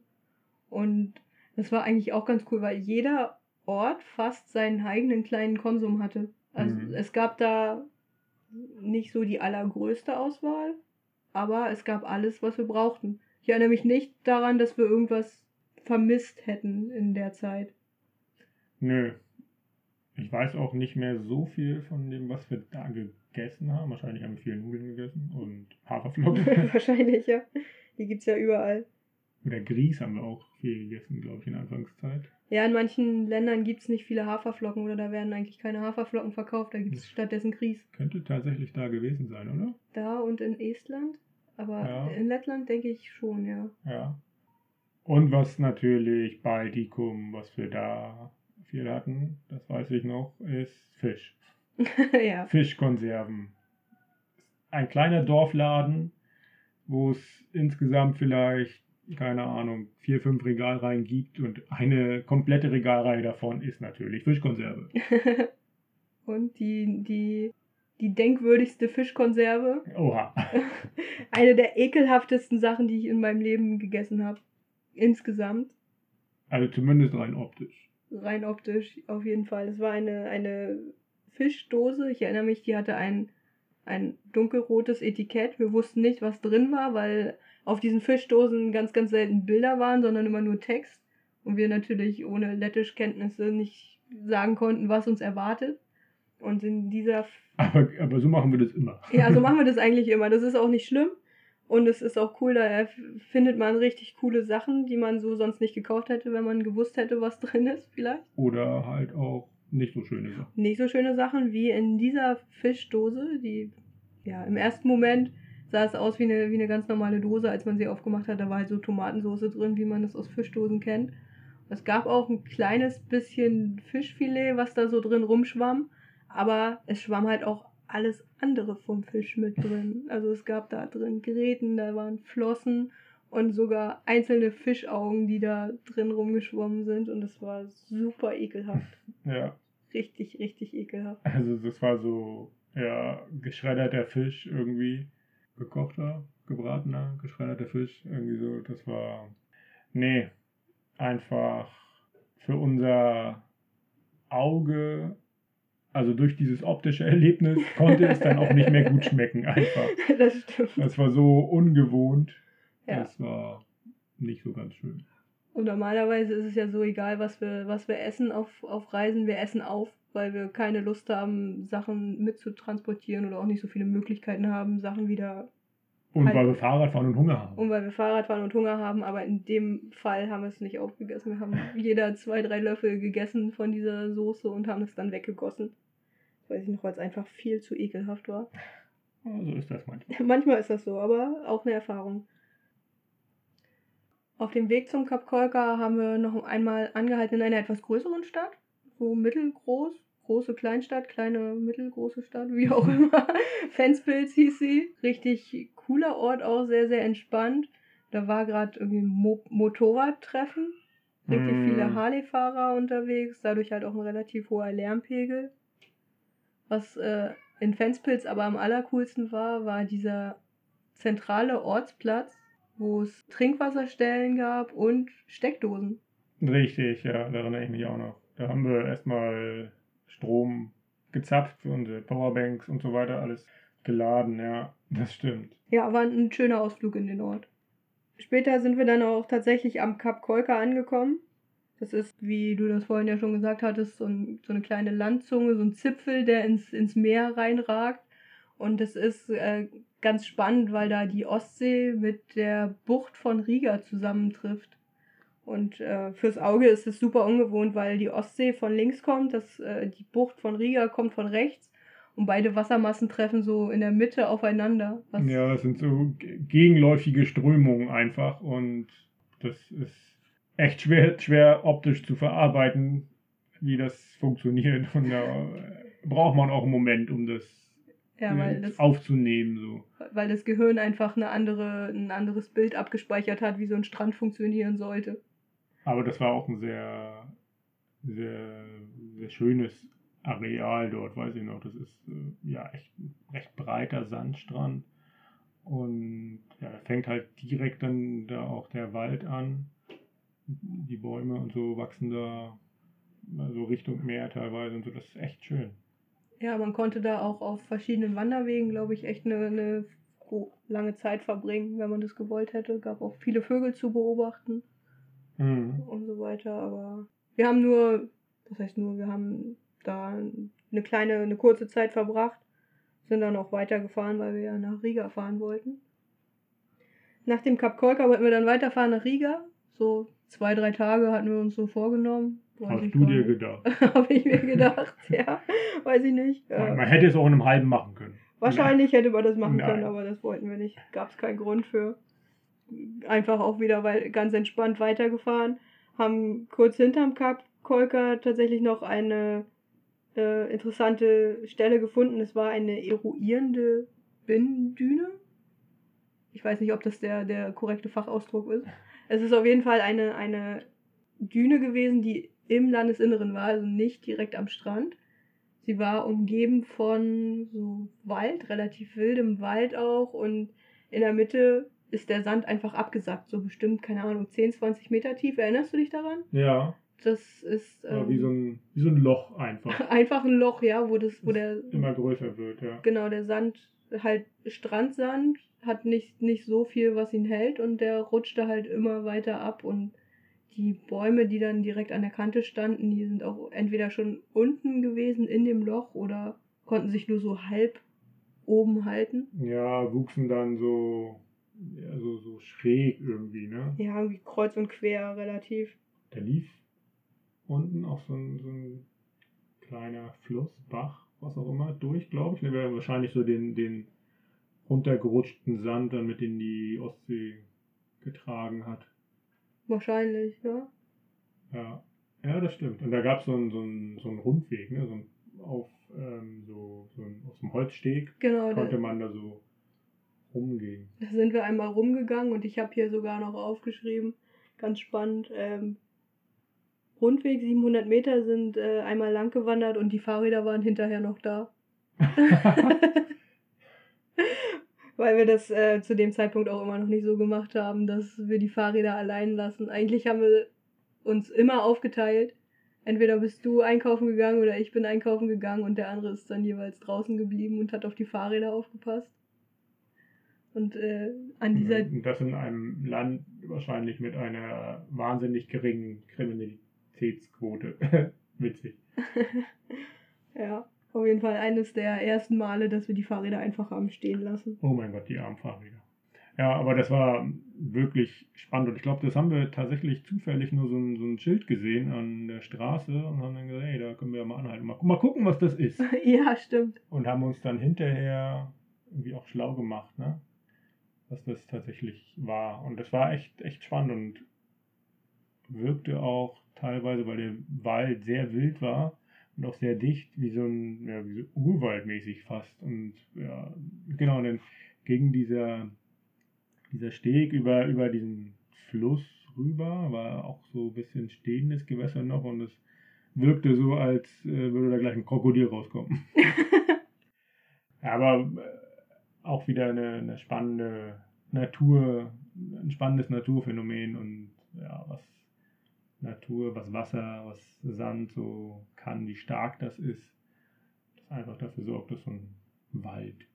Und das war eigentlich auch ganz cool, weil jeder Ort fast seinen eigenen kleinen Konsum hatte. Also Mhm. es gab da nicht so die allergrößte Auswahl, aber es gab alles, was wir brauchten. Ich erinnere mich nicht daran, dass wir irgendwas vermisst hätten in der Zeit. Nö. Ich weiß auch nicht mehr so viel von dem, was wir da gegessen haben. Wahrscheinlich haben wir viel Nudeln gegessen und Haferflocken. Wahrscheinlich, ja. Die gibt's ja überall. Oder Grieß haben wir auch viel gegessen, glaube ich, in der Anfangszeit. Ja, in manchen Ländern gibt es nicht viele Haferflocken oder da werden eigentlich keine Haferflocken verkauft, da gibt es stattdessen Grieß. Könnte tatsächlich da gewesen sein, oder? Da und in Estland, aber Ja. in Lettland denke ich schon, ja. Ja. Und was natürlich Baltikum, was wir da viel hatten, das weiß ich noch, ist Fisch. ja. Fischkonserven. Ein kleiner Dorfladen, wo es insgesamt vielleicht, keine Ahnung, vier, fünf Regalreihen gibt und eine komplette Regalreihe davon ist natürlich Fischkonserve. und die, die, die denkwürdigste Fischkonserve, Oha. eine der ekelhaftesten Sachen, die ich in meinem Leben gegessen habe. Insgesamt. Also zumindest rein optisch. rein optisch auf jeden Fall. Es war eine, eine Fischdose. Ich erinnere mich, die hatte ein, ein dunkelrotes Etikett. Wir wussten nicht, was drin war, weil auf diesen Fischdosen ganz, ganz selten Bilder waren, sondern immer nur Text. Und wir natürlich ohne Lettischkenntnisse nicht sagen konnten, was uns erwartet. Und in dieser Aber, aber so machen wir das immer. ja, so machen wir das eigentlich immer. Das ist auch nicht schlimm. Und es ist auch cool, da findet man richtig coole Sachen, die man so sonst nicht gekauft hätte, wenn man gewusst hätte, was drin ist, vielleicht. Oder halt auch nicht so schöne Sachen. Nicht so schöne Sachen wie in dieser Fischdose, die, ja, im ersten Moment sah es aus wie eine, wie eine ganz normale Dose, als man sie aufgemacht hat. Da war halt so Tomatensauce drin, wie man das aus Fischdosen kennt. Es gab auch ein kleines bisschen Fischfilet, was da so drin rumschwamm. Aber es schwamm halt auch alles andere vom Fisch mit drin. Also es gab da drin Gräten, da waren Flossen und sogar einzelne Fischaugen, die da drin rumgeschwommen sind. Und es war super ekelhaft. Ja. Richtig, richtig ekelhaft. Also das war so, ja, geschredderter Fisch irgendwie. Gekochter, gebratener, geschredderter Fisch. Irgendwie so, das war. Nee. Einfach für unser Auge, also durch dieses optische Erlebnis, konnte es dann auch nicht mehr gut schmecken, einfach. Das stimmt. Das war so ungewohnt. Ja. Das war nicht so ganz schön. Und normalerweise ist es ja so egal, was wir, was wir essen auf, auf Reisen. Wir essen auf, weil wir keine Lust haben, Sachen mitzutransportieren oder auch nicht so viele Möglichkeiten haben, Sachen wieder. Und Halt- weil wir Fahrrad fahren und Hunger haben. Und weil wir Fahrrad fahren und Hunger haben, aber in dem Fall haben wir es nicht aufgegessen. Wir haben jeder zwei, drei Löffel gegessen von dieser Soße und haben es dann weggegossen. Weiß ich noch, weil es einfach viel zu ekelhaft war. Ja, so ist das manchmal. Manchmal ist das so, aber auch eine Erfahrung. Auf dem Weg zum Kap Kolka haben wir noch einmal angehalten in einer etwas größeren Stadt, so mittelgroß, große Kleinstadt, kleine mittelgroße Stadt, wie auch immer. Fenspils hieß sie. Richtig cooler Ort, auch sehr, sehr entspannt. Da war gerade irgendwie ein Mo Motorradtreffen. Richtig Mm. viele Harley-Fahrer unterwegs, dadurch halt auch ein relativ hoher Lärmpegel. Was äh, in Fenspils aber am allercoolsten war, war dieser zentrale Ortsplatz, wo es Trinkwasserstellen gab und Steckdosen. Richtig, ja, da erinnere ich mich auch noch. Da haben wir erstmal Strom gezapft für unsere Powerbanks und so weiter, alles geladen, ja, das stimmt. Ja, war ein schöner Ausflug in den Ort. Später sind wir dann auch tatsächlich am Kap Kolka angekommen. Das ist, wie du das vorhin ja schon gesagt hattest, so, ein, so eine kleine Landzunge, so ein Zipfel, der ins, ins Meer reinragt. Und es ist äh, ganz spannend, weil da die Ostsee mit der Bucht von Riga zusammentrifft. Und äh, fürs Auge ist es super ungewohnt, weil die Ostsee von links kommt, das, äh, die Bucht von Riga kommt von rechts und beide Wassermassen treffen so in der Mitte aufeinander. ja, es sind so gegenläufige Strömungen einfach und das ist echt schwer, schwer optisch zu verarbeiten, wie das funktioniert. Und da braucht man auch einen Moment, um das, ja, das aufzunehmen. So. Weil das Gehirn einfach eine andere, ein anderes Bild abgespeichert hat, wie so ein Strand funktionieren sollte. Aber das war auch ein sehr, sehr, sehr schönes Areal dort, weiß ich noch. Das ist äh, ja echt ein recht breiter Sandstrand. Und ja, fängt halt direkt dann da auch der Wald an. Die Bäume und so wachsen da so Richtung Meer teilweise und so. Das ist echt schön. Ja, man konnte da auch auf verschiedenen Wanderwegen, glaube ich, echt eine, eine lange Zeit verbringen, wenn man das gewollt hätte. Gab auch viele Vögel zu beobachten mhm. und so weiter. Aber wir haben nur, was heißt nur, wir haben da eine kleine, eine kurze Zeit verbracht, sind dann auch weitergefahren, weil wir ja nach Riga fahren wollten. Nach dem Kap Kolka wollten wir dann weiterfahren nach Riga. So zwei, drei Tage hatten wir uns so vorgenommen. Hast du dir gedacht? Habe ich mir gedacht, ja. Weiß ich nicht. Man, man, hätte es auch in einem halben machen können. Wahrscheinlich Nein. hätte man das machen Nein. können, aber das wollten wir nicht. Gab es keinen Grund für. Einfach auch wieder ganz entspannt weitergefahren. Haben kurz hinterm Kap Kolka tatsächlich noch eine äh, interessante Stelle gefunden. Es war eine eruierende Binnendüne. Ich weiß nicht, ob das der, der korrekte Fachausdruck ist. Es ist auf jeden Fall eine, eine Düne gewesen, die im Landesinneren war, also nicht direkt am Strand. Sie war umgeben von so Wald, relativ wildem Wald auch und in der Mitte ist der Sand einfach abgesackt, so bestimmt, keine Ahnung, 10, 20 Meter tief. Erinnerst du dich daran? Ja. Das ist. Ähm, ja, wie, so ein, wie so ein Loch einfach. einfach ein Loch, ja, wo das, wo der. Immer größer wird, ja. Genau, der Sand, halt Strandsand, hat nicht, nicht so viel, was ihn hält und der rutschte halt immer weiter ab und die Bäume, die dann direkt an der Kante standen, die sind auch entweder schon unten gewesen in dem Loch oder konnten sich nur so halb oben halten. Ja, wuchsen dann so, ja, so, so schräg irgendwie, ne? Ja, irgendwie kreuz und quer relativ. Da lief unten auch so ein, so ein kleiner Fluss, Bach, was auch immer, durch, glaube ich. Ne, wäre wahrscheinlich so den, den runtergerutschten Sand dann mit in die Ostsee getragen hat. Wahrscheinlich, ja. Ja, ja das stimmt. Und da gab so es so, ein, so einen Rundweg, ne? so ein, auf ähm, so, so ein, aus dem Holzsteg genau, konnte man da so rumgehen. Da sind wir einmal rumgegangen und ich habe hier sogar noch aufgeschrieben, ganz spannend, ähm, Rundweg 700 Meter sind äh, einmal lang gewandert und die Fahrräder waren hinterher noch da. Weil wir das äh, zu dem Zeitpunkt auch immer noch nicht so gemacht haben, dass wir die Fahrräder allein lassen. Eigentlich haben wir uns immer aufgeteilt. Entweder bist du einkaufen gegangen oder ich bin einkaufen gegangen und der andere ist dann jeweils draußen geblieben und hat auf die Fahrräder aufgepasst. Und äh, an dieser. Das in einem Land wahrscheinlich mit einer wahnsinnig geringen Kriminalität Aktivitätsquote. Witzig. ja, auf jeden Fall eines der ersten Male, dass wir die Fahrräder einfach haben stehen lassen. Oh mein Gott, die armen Fahrräder. Ja, aber das war wirklich spannend und ich glaube, das haben wir tatsächlich zufällig nur so ein, so ein Schild gesehen an der Straße und haben dann gesagt, hey, da können wir ja mal anhalten. Mal, mal gucken, was das ist. ja, stimmt. Und haben uns dann hinterher irgendwie auch schlau gemacht, ne? Was das tatsächlich war. Und das war echt, echt spannend und wirkte auch teilweise, weil der Wald sehr wild war und auch sehr dicht, wie so ein, ja, wie so Urwaldmäßig fast. Und ja, genau, und dann gegen dieser, dieser Steg über, über diesen Fluss rüber, war auch so ein bisschen stehendes Gewässer noch und es wirkte so, als äh, würde da gleich ein Krokodil rauskommen. Aber äh, auch wieder eine, eine spannende Natur, ein spannendes Naturphänomen und ja, was Natur, was Wasser, was Sand so kann, wie stark das ist. Das einfach dafür sorgt, dass so ein Wald,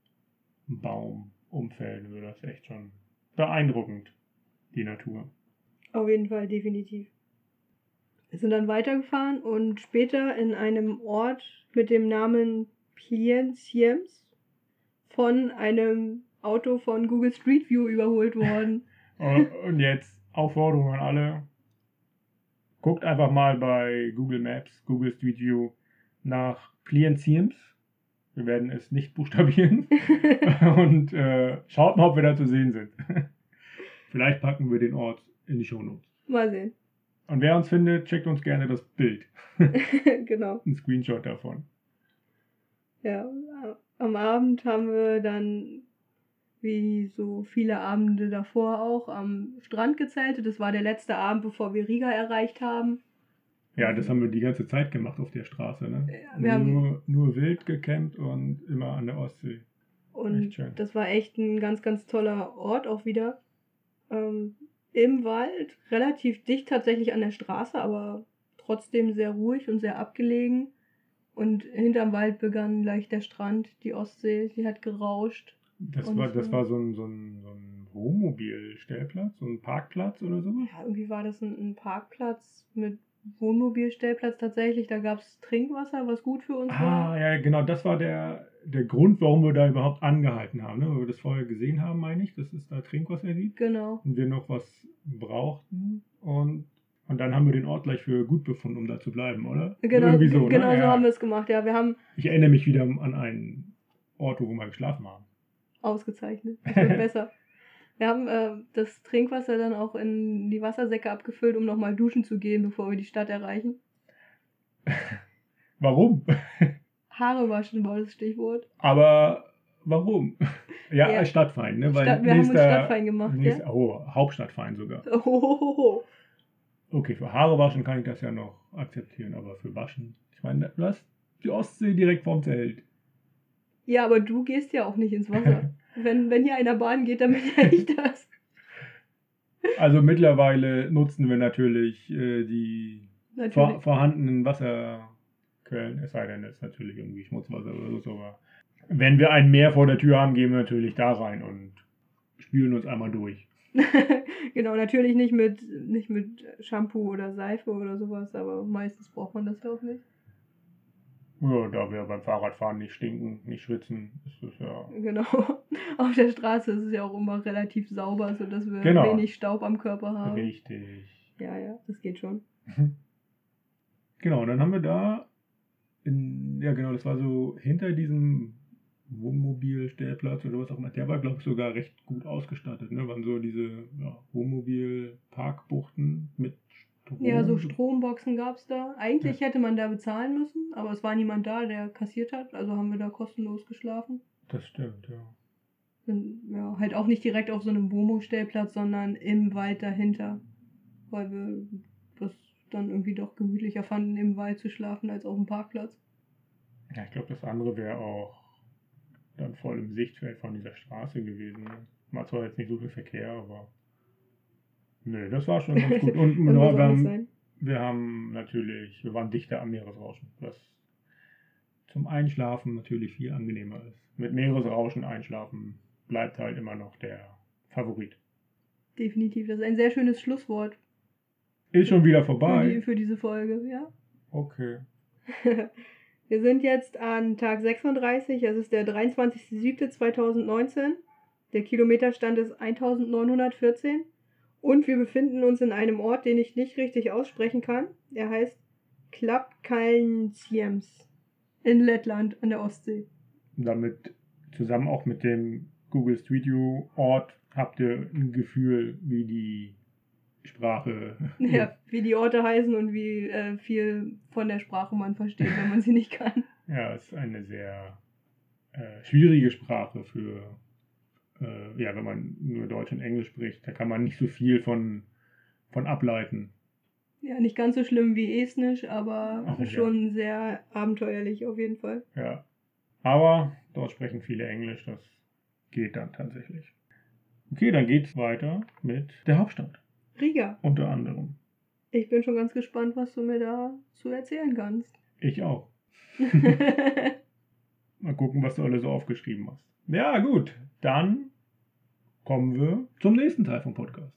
ein Baum umfällt. Also das ist echt schon beeindruckend, die Natur. Auf jeden Fall, definitiv. Wir sind dann weitergefahren und später in einem Ort mit dem Namen Plien Siems von einem Auto von Google Street View überholt worden. Und jetzt Aufforderung an alle. Guckt einfach mal bei Google Maps, Google Street View nach Client Siems. Wir werden es nicht buchstabieren. und äh, schaut mal, ob wir da zu sehen sind. Vielleicht packen wir den Ort in die Shownotes. Mal sehen. Und wer uns findet, checkt uns gerne das Bild. genau. Ein Screenshot davon. Ja, am Abend haben wir dann, wie so viele Abende davor auch, am Strand gezeltet. Das war der letzte Abend, bevor wir Riga erreicht haben. Ja, das haben wir die ganze Zeit gemacht auf der Straße. Ne? Ja, wir haben- nur, nur wild gecampt und immer an der Ostsee. Und das war echt ein ganz, ganz toller Ort auch wieder. Ähm, Im Wald, relativ dicht tatsächlich an der Straße, aber trotzdem sehr ruhig und sehr abgelegen. Und hinterm Wald begann gleich der Strand, die Ostsee, die hat gerauscht. Das Und war, das so- war so ein, so ein, so ein Wohnmobilstellplatz, so ein Parkplatz oder sowas. Ja, irgendwie war das ein, ein Parkplatz mit Wohnmobilstellplatz tatsächlich. Da gab es Trinkwasser, was gut für uns war. Ah, ja, genau, das war der, der Grund, warum wir da überhaupt angehalten haben. Ne? Weil wir das vorher gesehen haben, meine ich, dass es da Trinkwasser gibt Genau. und wir noch was brauchten. Und, und dann haben wir den Ort gleich für gut befunden, um da zu bleiben, oder? Genau, so, genau ne? so ja. haben wir es gemacht. Ja, wir haben Ich erinnere mich wieder an einen Ort, wo wir mal geschlafen haben. ausgezeichnet. Das wird besser. Wir haben äh, das Trinkwasser dann auch in die Wassersäcke abgefüllt, um nochmal duschen zu gehen, bevor wir die Stadt erreichen. Warum? Haare waschen war das Stichwort. Aber warum? Ja, Ja. Stadtfeind, ne? Weil Stadt, wir haben uns nächster- Stadtfein gemacht, nächster- ja. Oh, Hauptstadtfeind sogar. Ohohoho. Okay, für Haare waschen kann ich das ja noch akzeptieren, aber für Waschen, ich meine, du hast die Ostsee direkt vorm Zelt. Ja, aber du gehst ja auch nicht ins Wasser. wenn, wenn hier einer baden geht, dann bin ja ich das. Also mittlerweile nutzen wir natürlich äh, die vor, Natürlich. vorhandenen Wasserquellen, es sei denn, es ist natürlich irgendwie Schmutzwasser oder so, aber wenn wir ein Meer vor der Tür haben, gehen wir natürlich da rein und spülen uns einmal durch. genau, natürlich nicht mit, nicht mit Shampoo oder Seife oder sowas, aber meistens braucht man das ja auch nicht. Ja, da wir beim Fahrradfahren nicht stinken, nicht schwitzen, ist das ja. Genau. Auf der Straße ist es ja auch immer relativ sauber, sodass wir Genau. wenig Staub am Körper haben. Richtig. Ja, ja, das geht schon. Genau, und dann haben wir da, in, ja genau, das war so hinter diesem Wohnmobilstellplatz oder was auch immer, der war glaube ich sogar recht gut ausgestattet, ne? Waren so diese ja, Wohnmobil-Parkbuchten mit Strom. Ja, so Stromboxen gab es da. Eigentlich hätte man da bezahlen müssen, aber es war niemand da, der kassiert hat, also haben wir da kostenlos geschlafen. Das stimmt, ja. Und, ja, halt auch nicht direkt auf so einem Womo-Stellplatz, sondern im Wald dahinter. Weil wir das dann irgendwie doch gemütlicher fanden, im Wald zu schlafen, als auf dem Parkplatz. Ja, ich glaube, das andere wäre auch dann voll im Sichtfeld von dieser Straße gewesen. War zwar jetzt nicht so viel Verkehr, aber. Nö, das war schon ganz gut. Und muss wir, haben, wir haben natürlich, wir waren dichter am Meeresrauschen, was zum Einschlafen natürlich viel angenehmer ist. Mit Meeresrauschen einschlafen bleibt halt immer noch der Favorit. Definitiv. Das ist ein sehr schönes Schlusswort Ist schon wieder für, die, vorbei. für diese Folge, ja. Okay. Wir sind jetzt an Tag 36, es ist der 23.07.2019. Der Kilometerstand ist 1914 und wir befinden uns in einem Ort, den ich nicht richtig aussprechen kann. Er heißt Klapkalnsiems in Lettland an der Ostsee. damit zusammen auch mit dem Google Street View Ort habt ihr ein Gefühl, wie die Sprache. Ja, wie die Orte heißen und wie äh, viel von der Sprache man versteht, wenn man sie nicht kann. Ja, es ist eine sehr äh, schwierige Sprache für, äh, ja, wenn man nur Deutsch und Englisch spricht. Da kann man nicht so viel von, von ableiten. Ja, nicht ganz so schlimm wie Estnisch, aber Ach, ja. schon sehr abenteuerlich auf jeden Fall. Ja. Aber dort sprechen viele Englisch, das geht dann tatsächlich. Okay, dann geht's weiter mit der Hauptstadt, Riga. unter anderem. Ich bin schon ganz gespannt, was du mir da zu erzählen kannst. Ich auch. Mal gucken, was du alles so aufgeschrieben hast. Ja, gut. Dann kommen wir zum nächsten Teil vom Podcast.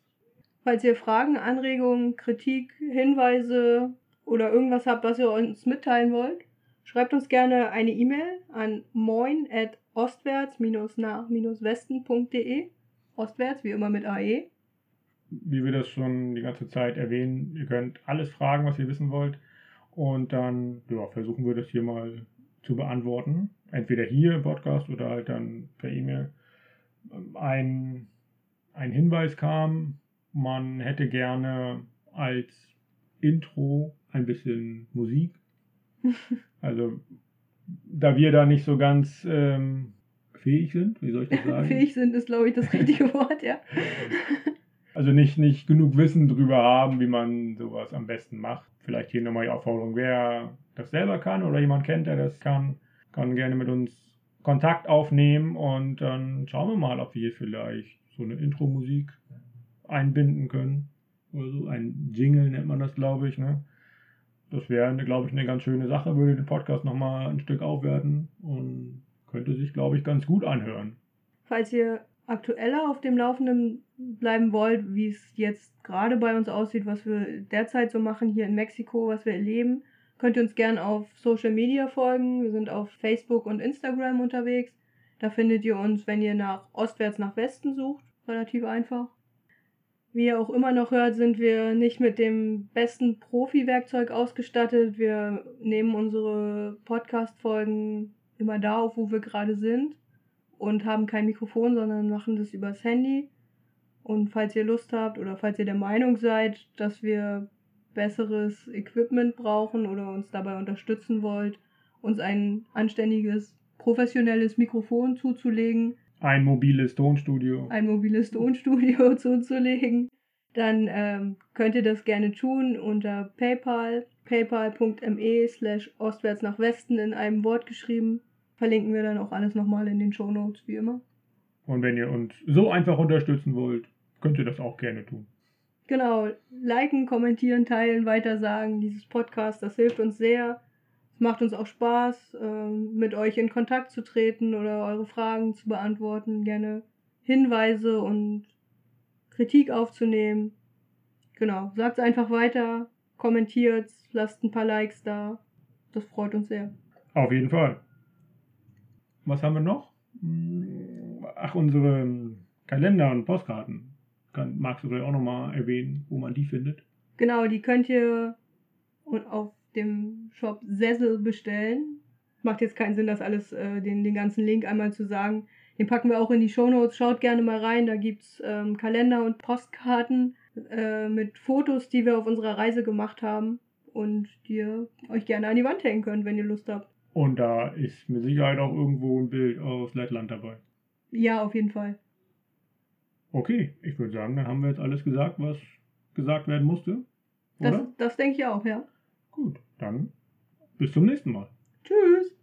Falls ihr Fragen, Anregungen, Kritik, Hinweise oder irgendwas habt, was ihr uns mitteilen wollt, schreibt uns gerne eine E-Mail an moin at ostwärts-nach-westen.de. Ostwärts, wie immer mit AE. Wie wir das schon die ganze Zeit erwähnen, ihr könnt alles fragen, was ihr wissen wollt. Und dann ja, versuchen wir das hier mal zu beantworten. Entweder hier im Podcast oder halt dann per E-Mail. Ein, ein Hinweis kam, man hätte gerne als Intro ein bisschen Musik. Also, da wir da nicht so ganz ähm, fähig sind, wie soll ich das sagen? Fähig sind ist, glaube ich, das richtige Wort, ja. Also nicht, nicht genug Wissen drüber haben, wie man sowas am besten macht. Vielleicht hier nochmal die Aufforderung, wer das selber kann oder jemand kennt, der das kann, kann gerne mit uns Kontakt aufnehmen und dann schauen wir mal, ob wir hier vielleicht so eine Intro-Musik einbinden können. Oder so ein Jingle nennt man das, glaube ich. Ne? Das wäre, glaube ich, eine ganz schöne Sache, würde den Podcast nochmal ein Stück aufwerten und könnte sich, glaube ich, ganz gut anhören. Falls ihr aktueller auf dem Laufenden bleiben wollt, wie es jetzt gerade bei uns aussieht, was wir derzeit so machen hier in Mexiko, was wir erleben, könnt ihr uns gerne auf Social Media folgen. Wir sind auf Facebook und Instagram unterwegs. Da findet ihr uns, wenn ihr nach ostwärts nach Westen sucht, relativ einfach. Wie ihr auch immer noch hört, sind wir nicht mit dem besten Profi-Werkzeug ausgestattet. Wir nehmen unsere Podcast-Folgen immer da auf, wo wir gerade sind und haben kein Mikrofon, sondern machen das übers Handy. Und falls ihr Lust habt oder falls ihr der Meinung seid, dass wir besseres Equipment brauchen oder uns dabei unterstützen wollt, uns ein anständiges, professionelles Mikrofon zuzulegen, ein mobiles Tonstudio, ein mobiles Tonstudio zuzulegen, dann ähm, könnt ihr das gerne tun unter PayPal, paypal.me slash ostwärts nach Westen in einem Wort geschrieben. Verlinken wir dann auch alles nochmal in den Show Notes, wie immer. Und wenn ihr uns so einfach unterstützen wollt, könnt ihr das auch gerne tun. Genau, liken, kommentieren, teilen, weitersagen. Dieses Podcast, das hilft uns sehr. Es macht uns auch Spaß, ähm, mit euch in Kontakt zu treten oder eure Fragen zu beantworten, gerne Hinweise und Kritik aufzunehmen. Genau, sagt einfach weiter, kommentiert, lasst ein paar Likes da. Das freut uns sehr. Auf jeden Fall was haben wir noch? Ach, unsere Kalender und Postkarten. Kann, magst du vielleicht auch nochmal erwähnen, wo man die findet? Genau, die könnt ihr auf dem Shop Sessel bestellen. Macht jetzt keinen Sinn, das alles, äh, den, den ganzen Link einmal zu sagen. Den packen wir auch in die Shownotes. Schaut gerne mal rein. Da gibt es ähm, Kalender und Postkarten äh, mit Fotos, die wir auf unserer Reise gemacht haben und die ihr euch gerne an die Wand hängen könnt, wenn ihr Lust habt. Und da ist mit Sicherheit auch irgendwo ein Bild aus Lettland dabei. Ja, auf jeden Fall. Okay, ich würde sagen, dann haben wir jetzt alles gesagt, was gesagt werden musste. Oder? Das, das denke ich auch, ja. Gut, dann bis zum nächsten Mal. Tschüss.